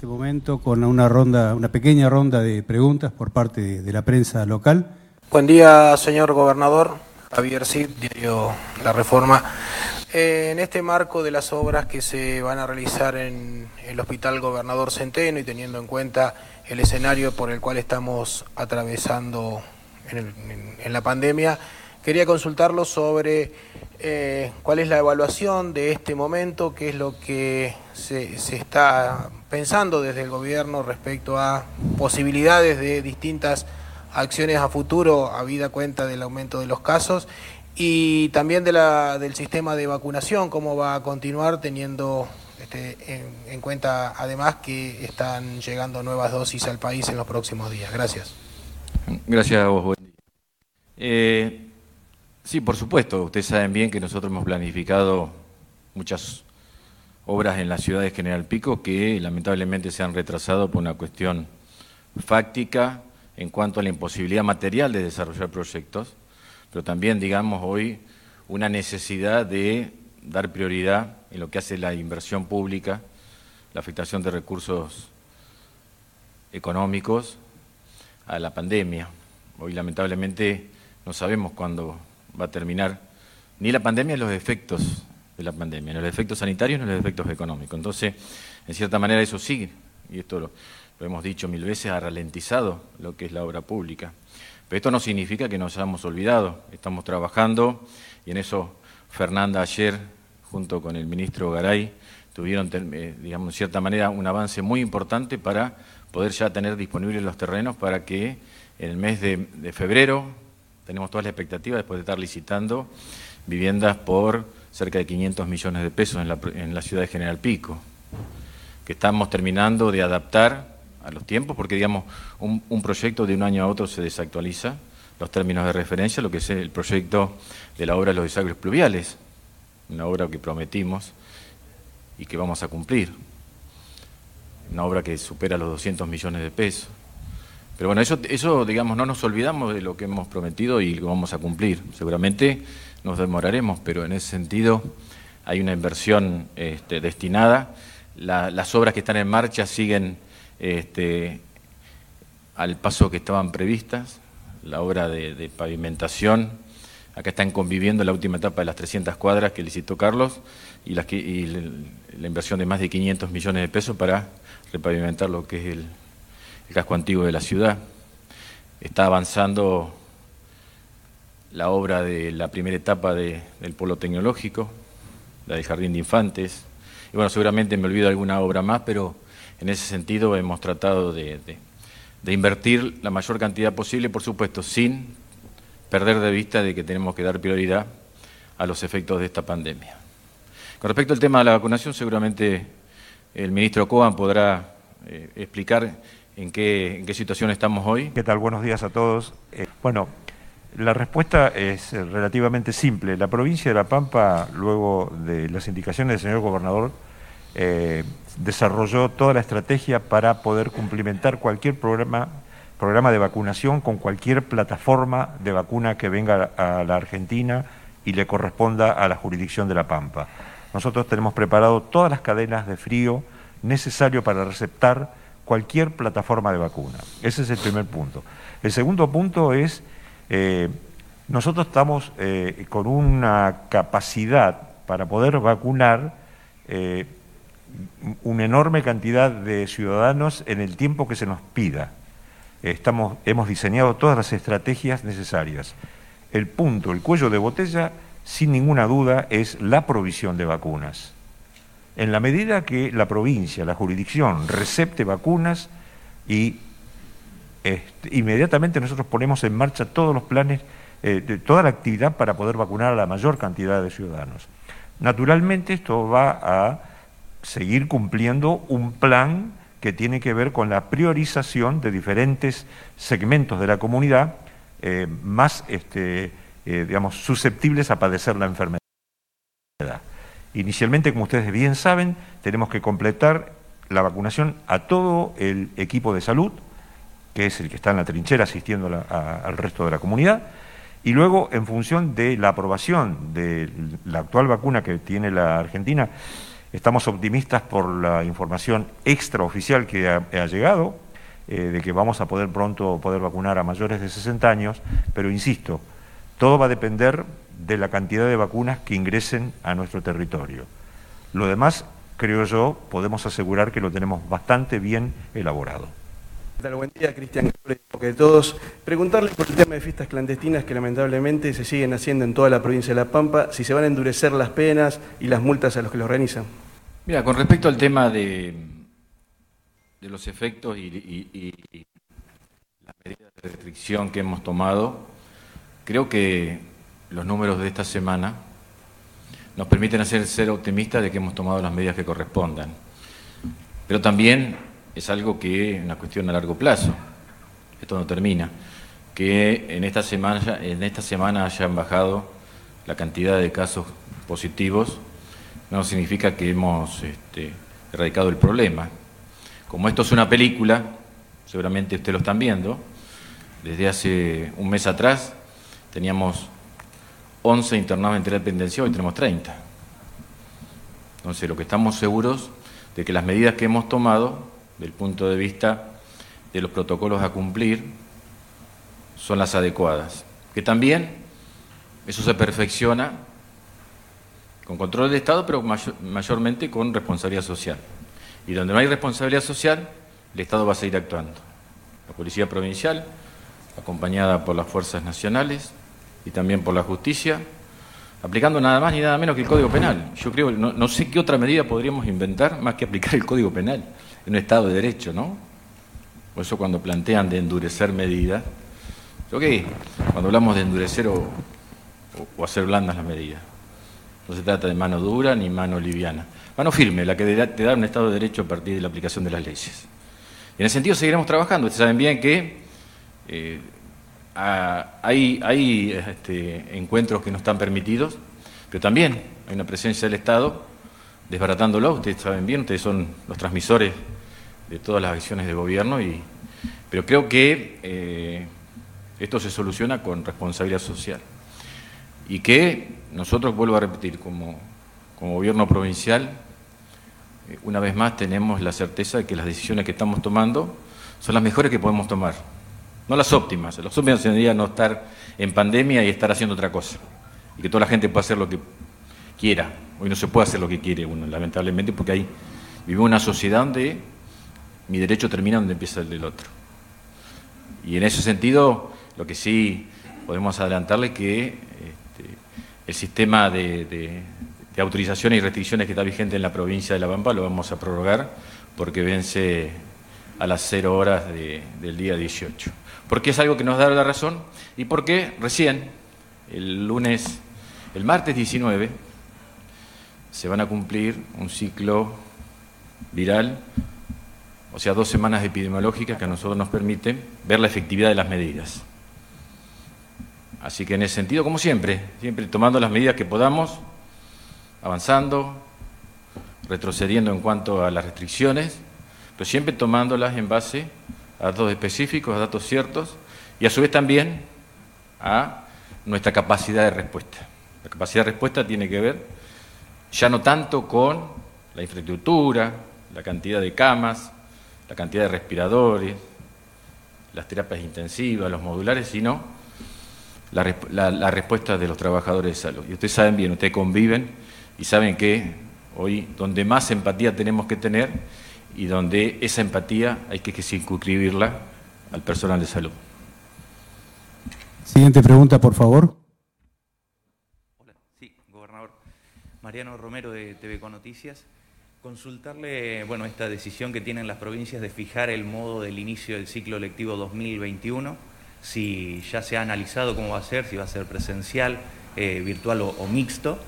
este momento con una ronda, una pequeña ronda de preguntas por parte de, la prensa local. Buen día, señor gobernador. Javier Cid, diario La Reforma. Eh, en este marco de las obras que se van a realizar en el Hospital Gobernador Centeno y teniendo en cuenta el escenario por el cual estamos atravesando en, el- en- en la pandemia, quería consultarlo sobre eh, cuál es la evaluación de este momento, qué es lo que se, está pensando desde el gobierno respecto a posibilidades de distintas acciones a futuro, habida cuenta del aumento de los casos, y también de la, del sistema de vacunación, cómo va a continuar teniendo este, en, en cuenta además que están llegando nuevas dosis al país en los próximos días. Gracias. Gracias a vos, buen. Eh, sí, por supuesto, ustedes saben bien que nosotros hemos planificado muchas obras en la ciudad de General Pico que lamentablemente se han retrasado por una cuestión fáctica en cuanto a la imposibilidad material de desarrollar proyectos, pero también, digamos, hoy una necesidad de dar prioridad en lo que hace la inversión pública, la afectación de recursos económicos a la pandemia. Hoy lamentablemente no sabemos cuándo va a terminar ni la pandemia ni los efectos de la pandemia, ni los efectos sanitarios ni los efectos económicos. Entonces, en cierta manera eso sigue, y esto lo, hemos dicho mil veces, ha ralentizado lo que es la obra pública. Pero esto no significa que nos hayamos olvidado, estamos trabajando y en eso Fernanda ayer, junto con el ministro Garay, tuvieron, eh, digamos, en cierta manera, un avance muy importante para poder ya tener disponibles los terrenos para que en el mes de febrero, tenemos todas las expectativas después de estar licitando viviendas por cerca de 500 millones de pesos la, en la ciudad de General Pico, que estamos terminando de adaptar a los tiempos, porque digamos, un, un proyecto de un año a otro se desactualiza los términos de referencia, lo que es el proyecto de la obra de los desagües pluviales, una obra que prometimos y que vamos a cumplir, una obra que supera los 200 millones de pesos. Pero bueno, eso, eso, digamos, no nos olvidamos de lo que hemos prometido y lo vamos a cumplir. Seguramente nos demoraremos, pero en ese sentido hay una inversión este, destinada. La- las obras que están en marcha siguen este, al paso que estaban previstas. La obra de, de pavimentación, acá están conviviendo la última etapa de las 300 cuadras que licitó Carlos y, las y la inversión de más de 500 millones de pesos para repavimentar lo que es el, el casco antiguo de la ciudad. Está avanzando la obra de la primera etapa de- del polo tecnológico, la del jardín de infantes. Y bueno, seguramente me olvido alguna obra más, pero en ese sentido hemos tratado de, invertir la mayor cantidad posible, por supuesto, sin perder de vista de que tenemos que dar prioridad a los efectos de esta pandemia. Con respecto al tema de la vacunación, seguramente el ministro Coban podrá eh, explicar en qué, situación estamos hoy. ¿Qué tal? Buenos días a todos. Eh, bueno, la respuesta es eh, relativamente simple. La provincia de La Pampa, luego de las indicaciones del señor gobernador, eh, desarrolló toda la estrategia para poder cumplimentar cualquier programa, programa de vacunación con cualquier plataforma de vacuna que venga a la Argentina y le corresponda a la jurisdicción de La Pampa. Nosotros tenemos preparado todas las cadenas de frío necesario para receptar cualquier plataforma de vacuna. Ese es el primer punto. El segundo punto es, eh, nosotros estamos eh, con una capacidad para poder vacunar eh, una enorme cantidad de ciudadanos en el tiempo que se nos pida. Estamos, hemos diseñado todas las estrategias necesarias. El punto, el cuello de botella, sin ninguna duda, es la provisión de vacunas. En la medida que la provincia, la jurisdicción, recepte vacunas y este, inmediatamente nosotros ponemos en marcha todos los planes, eh, toda la actividad para poder vacunar a la mayor cantidad de ciudadanos. Naturalmente esto va a seguir cumpliendo un plan que tiene que ver con la priorización de diferentes segmentos de la comunidad eh, más este, eh, digamos, susceptibles a padecer la enfermedad. Inicialmente, como ustedes bien saben, tenemos que completar la vacunación a todo el equipo de salud, que es el que está en la trinchera asistiendo al resto de la comunidad, y luego, en función de la aprobación de la actual vacuna que tiene la Argentina, Estamos optimistas por la información extraoficial que ha, llegado, eh, de que vamos a poder pronto poder vacunar a mayores de 60 años, pero insisto, todo va a depender de la cantidad de vacunas que ingresen a nuestro territorio. Lo demás, creo yo, podemos asegurar que lo tenemos bastante bien elaborado. Buen día, Cristian, porque todos. Preguntarles por el tema de fiestas clandestinas que lamentablemente se siguen haciendo en toda la provincia de La Pampa, si se van a endurecer las penas y las multas a los que lo organizan. Mira, con respecto al tema de, de los efectos y, y las medidas de restricción que hemos tomado, creo que los números de esta semana nos permiten hacer ser optimistas de que hemos tomado las medidas que correspondan. Pero también es algo que es una cuestión a largo plazo. Esto no termina. Que en esta semana, en esta semana hayan bajado la cantidad de casos positivos no significa que hemos este, erradicado el problema. Como esto es una película, seguramente ustedes lo están viendo, desde hace un mes atrás teníamos 11 internados en terapia intensiva y tenemos 30. Entonces, lo que estamos seguros de que las medidas que hemos tomado del punto de vista de los protocolos a cumplir son las adecuadas. Que también eso se perfecciona con control del Estado, pero mayormente con responsabilidad social. Y donde no hay responsabilidad social, el Estado va a seguir actuando. La Policía Provincial, acompañada por las fuerzas nacionales y también por la justicia, aplicando nada más ni nada menos que el Código Penal. Yo creo, no, no sé qué otra medida podríamos inventar más que aplicar el Código Penal en un Estado de Derecho, ¿no? Por eso cuando plantean de endurecer medidas, ok, cuando hablamos de endurecer o, o, hacer blandas las medidas, no se trata de mano dura ni mano liviana. Mano firme, la que te da un Estado de Derecho a partir de la aplicación de las leyes. Y en ese sentido seguiremos trabajando. Ustedes saben bien que eh, hay, hay este, encuentros que no están permitidos, pero también hay una presencia del Estado desbaratándolo. Ustedes saben bien, ustedes son los transmisores de todas las acciones de gobierno, y, pero creo que eh, esto se soluciona con responsabilidad social. Y que nosotros, vuelvo a repetir, como, como gobierno provincial, eh, una vez más tenemos la certeza de que las decisiones que estamos tomando son las mejores que podemos tomar, no las óptimas. Las óptimas sería no estar en pandemia y estar haciendo otra cosa, y que toda la gente pueda hacer lo que quiera. Hoy no se puede hacer lo que quiere uno, lamentablemente, porque ahí vivimos una sociedad donde mi derecho termina donde empieza el del otro. Y en ese sentido, lo que sí podemos adelantarle es que este, el sistema de, autorizaciones y restricciones que está vigente en la provincia de La Pampa lo vamos a prorrogar porque vence a las cero horas del día 18. Porque es algo que nos da la razón y porque recién, el lunes, el martes 19, se van a cumplir un ciclo viral, o sea, dos semanas epidemiológicas que a nosotros nos permiten ver la efectividad de las medidas. Así que en ese sentido, como siempre, siempre tomando las medidas que podamos, avanzando, retrocediendo en cuanto a las restricciones, pero siempre tomándolas en base a datos específicos, a datos ciertos, y a su vez también a nuestra capacidad de respuesta. La capacidad de respuesta tiene que ver ya no tanto con la infraestructura, la cantidad de camas, la cantidad de respiradores, las terapias intensivas, los modulares, sino la, respuesta de los trabajadores de salud. Y ustedes saben bien, ustedes conviven y saben que hoy donde más empatía tenemos que tener y donde esa empatía hay que circunscribirla al personal de salud. Siguiente pregunta, por favor. Mariano Romero de TV Con Noticias. Consultarle, bueno, esta decisión que tienen las provincias de fijar el modo del inicio del ciclo lectivo 2021, si ya se ha analizado cómo va a ser, si va a ser presencial, eh, virtual o, mixto,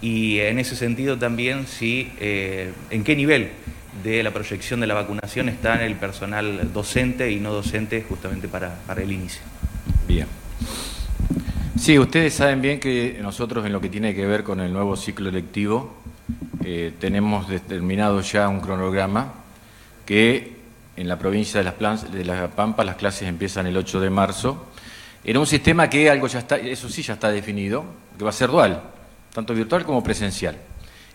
y en ese sentido también si eh, en qué nivel de la proyección de la vacunación está el personal docente y no docente justamente para, el inicio. Bien. Sí, ustedes saben bien que nosotros en lo que tiene que ver con el nuevo ciclo electivo eh, tenemos determinado ya un cronograma que en la provincia de las, de La Pampa las clases empiezan el 8 de marzo. Era un sistema que algo ya está, eso sí ya está definido, que va a ser dual, tanto virtual como presencial.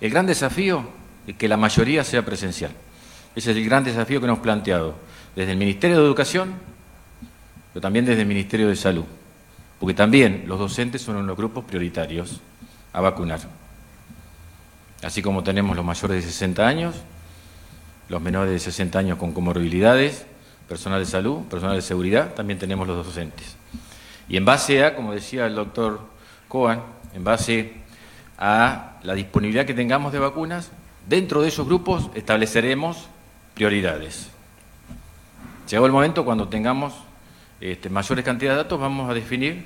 El gran desafío que la mayoría sea presencial. Ese es el gran desafío que hemos planteado desde el Ministerio de Educación, pero también desde el Ministerio de Salud, porque también los docentes son uno de los grupos prioritarios a vacunar. Así como tenemos los mayores de 60 años, los menores de 60 años con comorbilidades, personal de salud, personal de seguridad, también tenemos los docentes. Y en base a, como decía el doctor Coan, en base a la disponibilidad que tengamos de vacunas, dentro de esos grupos estableceremos prioridades. Llegó el momento cuando tengamos este, mayores cantidades de datos, vamos a definir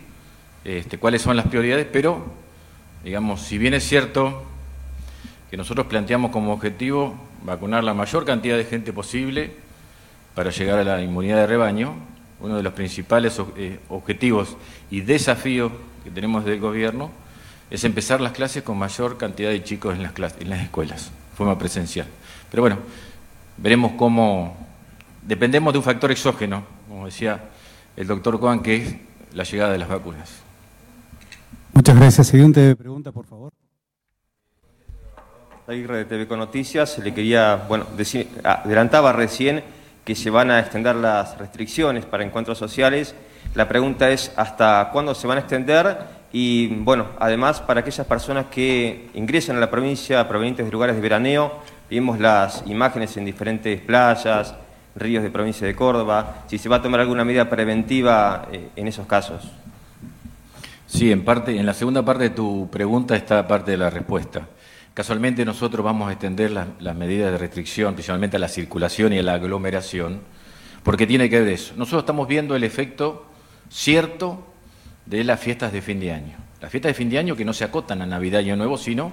este, cuáles son las prioridades, pero, digamos, si bien es cierto que nosotros planteamos como objetivo vacunar la mayor cantidad de gente posible para llegar a la inmunidad de rebaño, uno de los principales eh, objetivos y desafíos que tenemos del gobierno es empezar las clases con mayor cantidad de chicos en las, clases, en las escuelas, forma presencial. Pero bueno, veremos cómo, dependemos de un factor exógeno, como decía el doctor Juan, que es la llegada de las vacunas. Muchas gracias. Siguiente pregunta, por favor. Aguirre de TV con Noticias, le quería, bueno, decir, adelantaba recién que se van a extender las restricciones para encuentros sociales. La pregunta es hasta cuándo se van a extender y, bueno, además para aquellas personas que ingresan a la provincia provenientes de lugares de veraneo, vimos las imágenes en diferentes playas, ríos de provincia de Córdoba, si se va a tomar alguna medida preventiva eh, en esos casos. Sí, en parte, en la segunda parte de tu pregunta está parte de la respuesta. Casualmente nosotros vamos a extender las, medidas de restricción, principalmente a la circulación y a la aglomeración, porque tiene que ver eso. Nosotros estamos viendo el efecto cierto de las fiestas de fin de año. Las fiestas de fin de año que no se acotan a Navidad y Año Nuevo, sino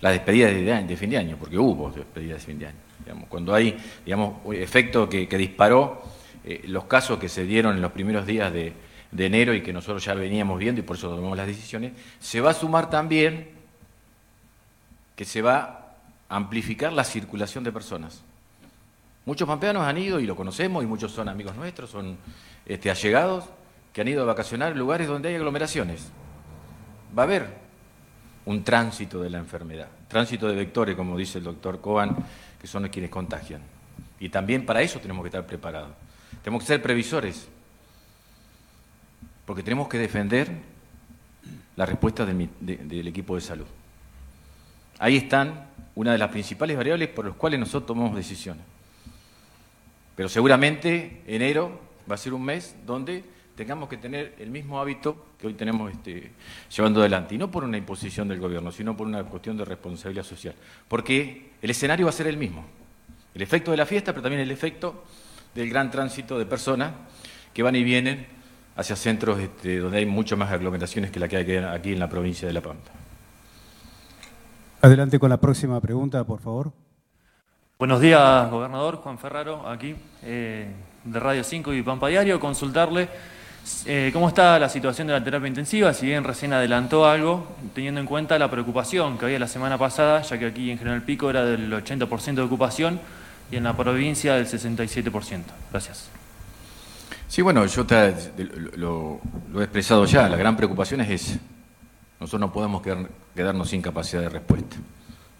las despedidas de, fin de año, porque hubo despedidas de fin de año. cuando hay digamos, efecto que, disparó eh, los casos que se dieron en los primeros días de, enero y que nosotros ya veníamos viendo y por eso tomamos las decisiones, se va a sumar también que se va a amplificar la circulación de personas. Muchos pampeanos han ido, y lo conocemos, y muchos son amigos nuestros, son este, allegados, que han ido a vacacionar lugares donde hay aglomeraciones. Va a haber un tránsito de la enfermedad, tránsito de vectores, como dice el doctor Cohen, que son quienes contagian. Y también para eso tenemos que estar preparados. Tenemos que ser previsores, porque tenemos que defender la respuesta del equipo de salud. Ahí están una de las principales variables por las cuales nosotros tomamos decisiones. Pero seguramente enero va a ser un mes donde tengamos que tener el mismo hábito que hoy tenemos este, llevando adelante, y no por una imposición del gobierno, sino por una cuestión de responsabilidad social, porque el escenario va a ser el mismo, el efecto de la fiesta, pero también el efecto del gran tránsito de personas que van y vienen hacia centros este, donde hay mucho más aglomeraciones que la que hay aquí en la provincia de La Pampa. Adelante con la próxima pregunta, por favor. Buenos días, gobernador. Juan Ferraro, aquí, eh, de Radio 5 y Pampa Diario. Consultarle eh, cómo está la situación de la terapia intensiva, si bien recién adelantó algo, teniendo en cuenta la preocupación que había la semana pasada, ya que aquí en General Pico era del 80% de ocupación y en la provincia del 67%. Gracias. Sí, bueno, yo lo, he expresado ya. La gran preocupación es esa. Nosotros no podemos quedarnos sin capacidad de respuesta.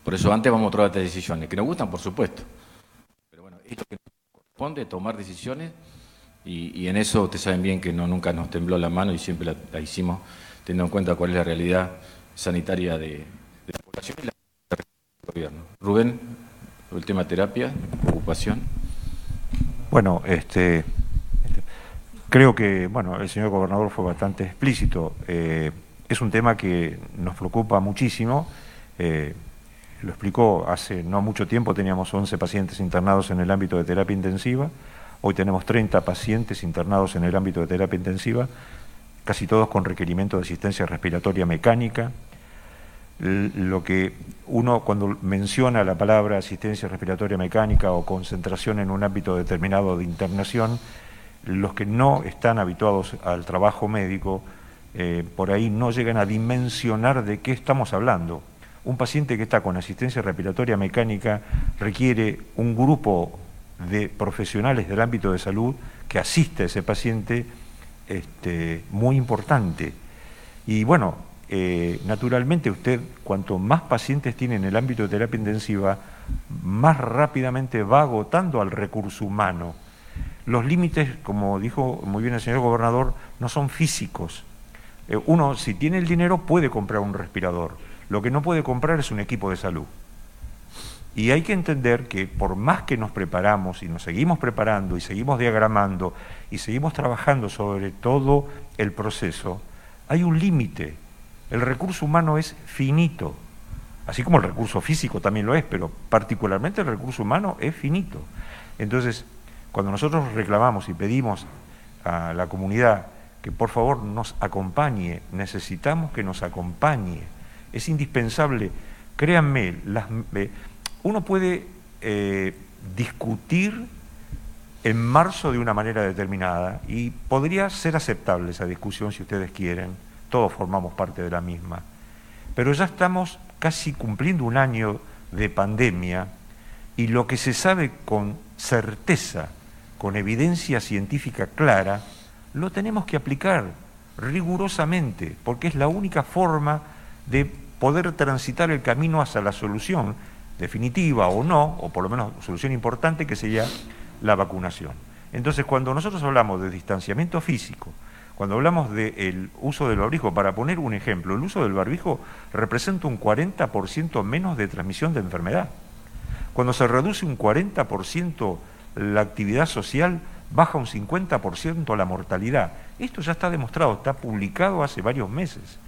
Por eso antes vamos a tomar decisiones, que nos gustan, por supuesto. Pero bueno, esto que nos corresponde tomar decisiones y, en eso ustedes saben bien que no, nunca nos tembló la mano y siempre la, hicimos teniendo en cuenta cuál es la realidad sanitaria de, la población y la del gobierno. Rubén, el tema terapia, ocupación. Bueno, este, creo que bueno, el señor gobernador fue bastante explícito. Eh, es un tema que nos preocupa muchísimo. Eh, lo explicó, hace no mucho tiempo teníamos 11 pacientes internados en el ámbito de terapia intensiva, hoy tenemos 30 pacientes internados en el ámbito de terapia intensiva, casi todos con requerimiento de asistencia respiratoria mecánica. Lo que uno cuando menciona la palabra asistencia respiratoria mecánica o concentración en un ámbito determinado de internación, los que no están habituados al trabajo médico eh, por ahí no llegan a dimensionar de qué estamos hablando. Un paciente que está con asistencia respiratoria mecánica requiere un grupo de profesionales del ámbito de salud que asiste a ese paciente este, muy importante. Y bueno, eh, naturalmente usted, cuanto más pacientes tiene en el ámbito de terapia intensiva, más rápidamente va agotando al recurso humano. Los límites, como dijo muy bien el señor gobernador, no son físicos. Eh, uno, si tiene el dinero, puede comprar un respirador. Lo que no puede comprar es un equipo de salud. Y hay que entender que por más que nos preparamos y nos seguimos preparando y seguimos diagramando y seguimos trabajando sobre todo el proceso, hay un límite. El recurso humano es finito, así como el recurso físico también lo es, pero particularmente el recurso humano es finito. Entonces, cuando nosotros reclamamos y pedimos a la comunidad que por favor nos acompañe, necesitamos que nos acompañe, es indispensable, créanme, las, eh, uno puede eh, discutir en marzo de una manera determinada y podría ser aceptable esa discusión si ustedes quieren, todos formamos parte de la misma, pero ya estamos casi cumpliendo un año de pandemia y lo que se sabe con certeza, con evidencia científica clara, lo tenemos que aplicar rigurosamente, porque es la única forma de poder transitar el camino hacia la solución definitiva o no, o por lo menos solución importante, que sería la vacunación. Entonces, cuando nosotros hablamos de distanciamiento físico, cuando hablamos del uso del barbijo, para poner un ejemplo, el uso del barbijo representa un 40% menos de transmisión de enfermedad. Cuando se reduce un 40% la actividad social, baja un 50% la mortalidad. Esto ya está demostrado, está publicado hace varios meses.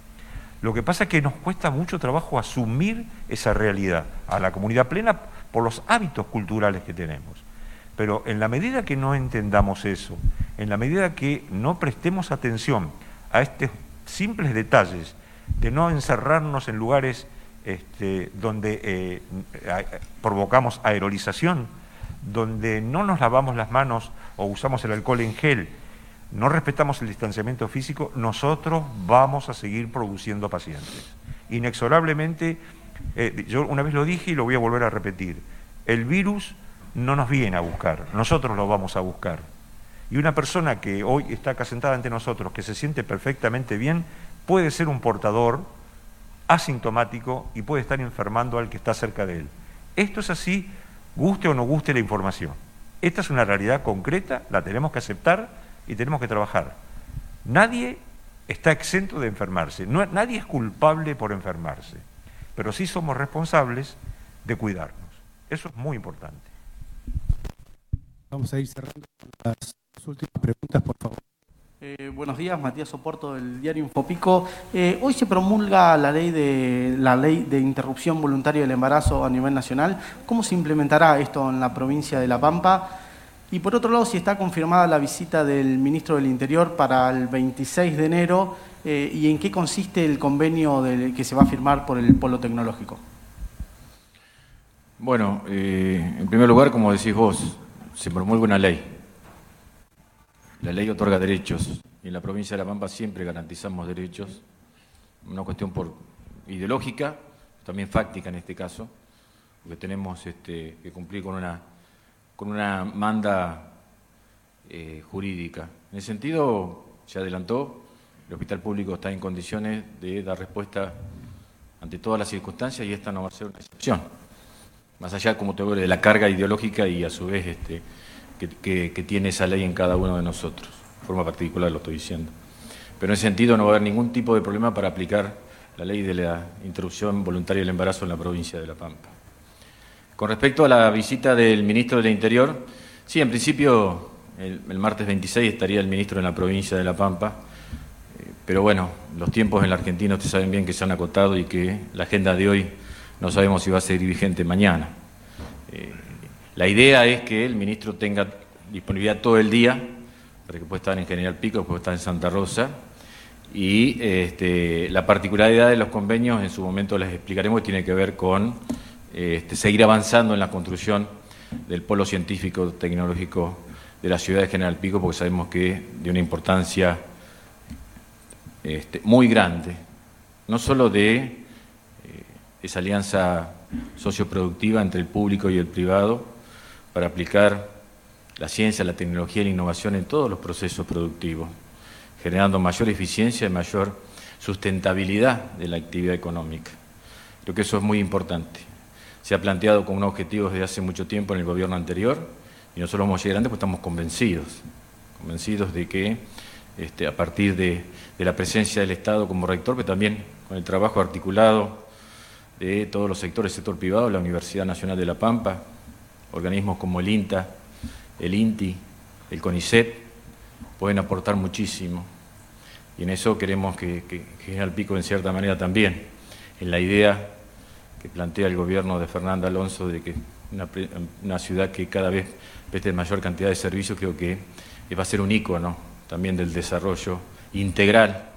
Lo que pasa es que nos cuesta mucho trabajo asumir esa realidad a la comunidad plena por los hábitos culturales que tenemos. Pero en la medida que no entendamos eso, en la medida que no prestemos atención a estos simples detalles de no encerrarnos en lugares este, donde eh, provocamos aerolización, donde no nos lavamos las manos o usamos el alcohol en gel, no respetamos el distanciamiento físico, nosotros vamos a seguir produciendo pacientes. Inexorablemente, eh, yo una vez lo dije y lo voy a volver a repetir, el virus no nos viene a buscar, nosotros lo vamos a buscar. Y una persona que hoy está acá sentada ante nosotros, que se siente perfectamente bien, puede ser un portador asintomático y puede estar enfermando al que está cerca de él. Esto es así, guste o no guste la información. Esta es una realidad concreta, la tenemos que aceptar y tenemos que trabajar. Nadie está exento de enfermarse, nadie es culpable por enfermarse, pero sí somos responsables de cuidarnos. Eso es muy importante. Vamos a ir cerrando las últimas preguntas, por favor. Eh, buenos días, Matías Soporto del diario Infopico. Eh, hoy se promulga la ley, de, la ley de interrupción voluntaria del embarazo a nivel nacional. ¿Cómo se implementará esto en la provincia de La Pampa? Y por otro lado, si está confirmada la visita del ministro del Interior para el 26 de enero eh, y en qué consiste el convenio que se va a firmar por el Polo Tecnológico. Bueno, eh, en primer lugar, como decís vos, se promulga una ley. La ley otorga derechos y en la provincia de La Pampa siempre garantizamos derechos. Una cuestión por ideológica, también fáctica en este caso, porque tenemos este, que cumplir con una con una manda eh, jurídica. En ese sentido, se adelantó, el hospital público está en condiciones de dar respuesta ante todas las circunstancias y esta no va a ser una excepción. Más allá, como te digo, de la carga ideológica y a su vez este, que, tiene esa ley en cada uno de nosotros. De forma particular lo estoy diciendo. Pero en ese sentido no va a haber ningún tipo de problema para aplicar la ley de la interrupción voluntaria del embarazo en la provincia de La Pampa. Con respecto a la visita del ministro del Interior, sí, en principio el, martes 26 estaría el ministro en la provincia de La Pampa, eh, pero bueno, los tiempos en la Argentina ustedes saben bien que se han acotado y que la agenda de hoy no sabemos si va a ser vigente mañana. Eh, la idea es que el ministro tenga disponibilidad todo el día, para que pueda estar en General Pico, pueda estar en Santa Rosa, y este, la particularidad de los convenios en su momento les explicaremos, tiene que ver con este, seguir avanzando en la construcción del polo científico tecnológico de la ciudad de General Pico, porque sabemos que de una importancia este, muy grande, no solo de eh, esa alianza socioproductiva entre el público y el privado para aplicar la ciencia, la tecnología y la innovación en todos los procesos productivos, generando mayor eficiencia y mayor sustentabilidad de la actividad económica. Creo que eso es muy importante. Se ha planteado como un objetivo desde hace mucho tiempo en el gobierno anterior y nosotros vamos a llegar antes porque estamos convencidos, convencidos de que este, a partir de, la presencia del Estado como rector, pero también con el trabajo articulado de todos los sectores, sector privado, la Universidad Nacional de La Pampa, organismos como el INTA, el INTI, el CONICET, pueden aportar muchísimo. Y en eso queremos que, que, General Pico, en cierta manera, también, en la idea que plantea el gobierno de Fernando Alonso de que una, una ciudad que cada vez preste mayor cantidad de servicios, creo que va a ser un ícono también del desarrollo integral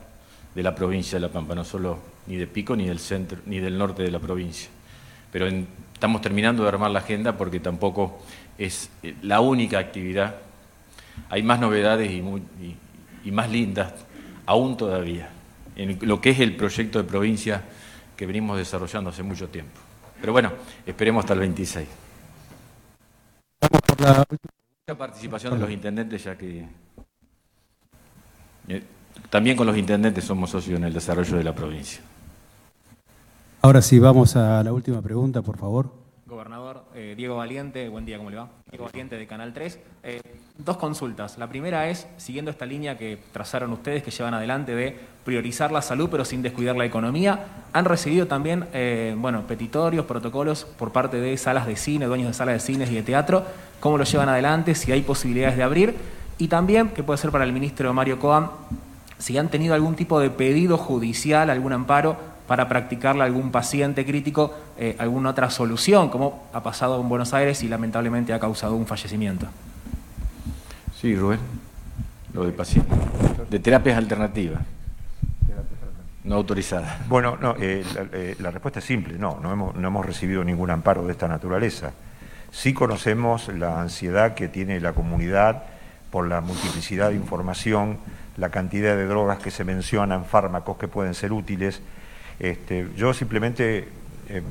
de la provincia de La Pampa, no solo ni de Pico ni del centro ni del norte de la provincia. Pero estamos terminando de armar la agenda porque tampoco es eh, la única actividad. Hay más novedades y, más lindas aún todavía en lo que es el proyecto de provincia que venimos desarrollando hace mucho tiempo. Pero bueno, esperemos hasta el 26. la mucha participación de los intendentes, ya que eh, también con los intendentes somos socios en el desarrollo de la provincia. Ahora sí, vamos a la última pregunta, por favor. Gobernador eh, Diego Valiente, buen día, ¿cómo le va? Diego Valiente de Canal 3. Eh, dos consultas. La primera es, siguiendo esta línea que trazaron ustedes, que llevan adelante de priorizar la salud pero sin descuidar la economía, han recibido también, eh, bueno, petitorios, protocolos por parte de salas de cine, dueños de salas de cines y de teatro. ¿Cómo lo llevan adelante? Si hay posibilidades de abrir. Y también, que puede ser para el ministro Mario Coam, si han tenido algún tipo de pedido judicial, algún amparo para practicarle a algún paciente crítico eh, alguna otra solución, como ha pasado en Buenos Aires y lamentablemente ha causado un fallecimiento. Sí, Rubén, lo de paciente. De terapias alternativas. No autorizadas. Bueno, no, eh, eh, la, respuesta es simple, no, no hemos, no hemos recibido ningún amparo de esta naturaleza. Sí conocemos la ansiedad que tiene la comunidad por la multiplicidad de información, la cantidad de drogas que se mencionan, fármacos que pueden ser útiles, este, yo simplemente em,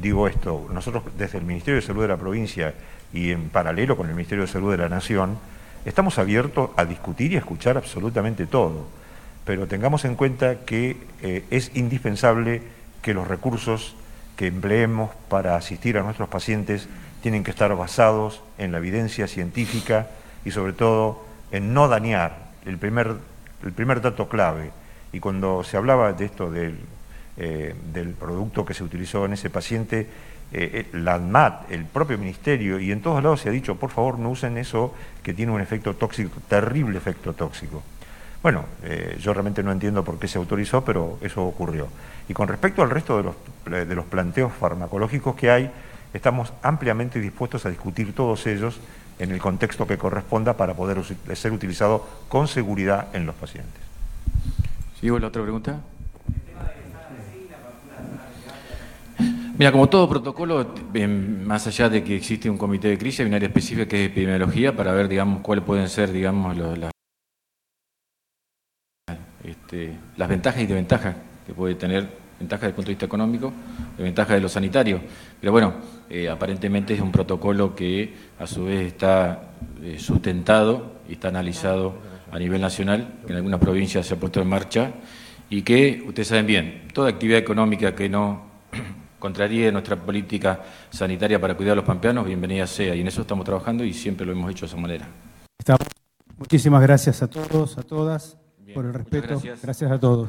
digo esto, nosotros desde el Ministerio de Salud de la provincia y en paralelo con el Ministerio de Salud de la Nación, estamos abiertos a discutir y a escuchar absolutamente todo, pero tengamos en cuenta que eh, es indispensable que los recursos que empleemos para asistir a nuestros pacientes tienen que estar basados en la evidencia científica y sobre todo en no dañar el primer, el primer dato clave. Y cuando se hablaba de esto del eh, del producto que se utilizó en ese paciente, eh, eh, la ANMAT, el propio ministerio, y en todos lados se ha dicho, por favor, no usen eso que tiene un efecto tóxico, terrible efecto tóxico. Bueno, yo realmente no entiendo por qué se autorizó, pero eso ocurrió. Y con respecto al resto de los, de los planteos farmacológicos que hay, estamos ampliamente dispuestos a discutir todos ellos en el contexto que corresponda para poder ser utilizado con seguridad en los pacientes. ¿Sigo la otra pregunta? Mira, como todo protocolo, más allá de que existe un comité de crisis, hay un área específica que es epidemiología para ver, digamos, cuáles pueden ser, digamos, este, las ventajas y desventajas que puede tener, ventajas desde el punto de vista económico, ventajas de lo sanitario. Pero bueno, eh, aparentemente es un protocolo que a su vez está eh, sustentado y está analizado a nivel nacional, que en algunas provincias se ha puesto en marcha, y que, ustedes saben bien, toda actividad económica que no contraríe nuestra política sanitaria para cuidar a los pampeanos, bienvenida sea. Y en eso estamos trabajando y siempre lo hemos hecho de esa manera. Muchísimas gracias a todos, a todas, por el respeto. Gracias. gracias a todos.